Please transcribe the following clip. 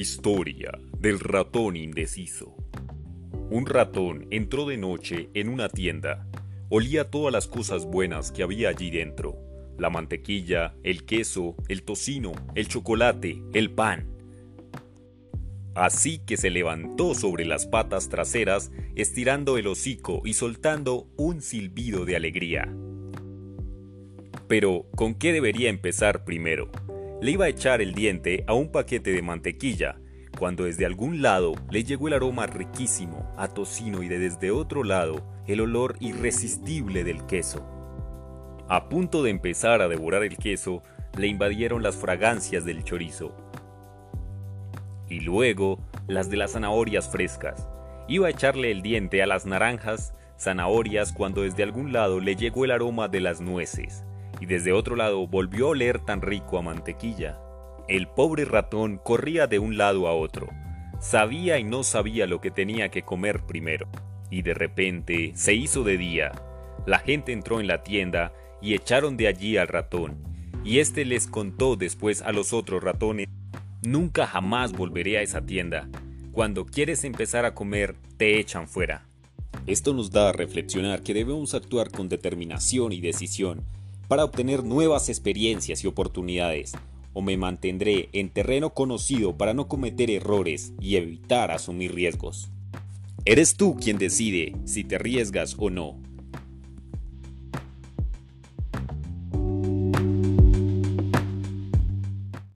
Historia del ratón indeciso. Un ratón entró de noche en una tienda. Olía todas las cosas buenas que había allí dentro. La mantequilla, el queso, el tocino, el chocolate, el pan. Así que se levantó sobre las patas traseras, estirando el hocico y soltando un silbido de alegría. Pero, ¿con qué debería empezar primero? Le iba a echar el diente a un paquete de mantequilla, cuando desde algún lado le llegó el aroma riquísimo a tocino y de desde otro lado el olor irresistible del queso. A punto de empezar a devorar el queso, le invadieron las fragancias del chorizo. Y luego las de las zanahorias frescas. Iba a echarle el diente a las naranjas, zanahorias cuando desde algún lado le llegó el aroma de las nueces y desde otro lado volvió a oler tan rico a mantequilla. El pobre ratón corría de un lado a otro. Sabía y no sabía lo que tenía que comer primero. Y de repente se hizo de día. La gente entró en la tienda y echaron de allí al ratón. Y éste les contó después a los otros ratones, Nunca jamás volveré a esa tienda. Cuando quieres empezar a comer, te echan fuera. Esto nos da a reflexionar que debemos actuar con determinación y decisión para obtener nuevas experiencias y oportunidades, o me mantendré en terreno conocido para no cometer errores y evitar asumir riesgos. Eres tú quien decide si te arriesgas o no.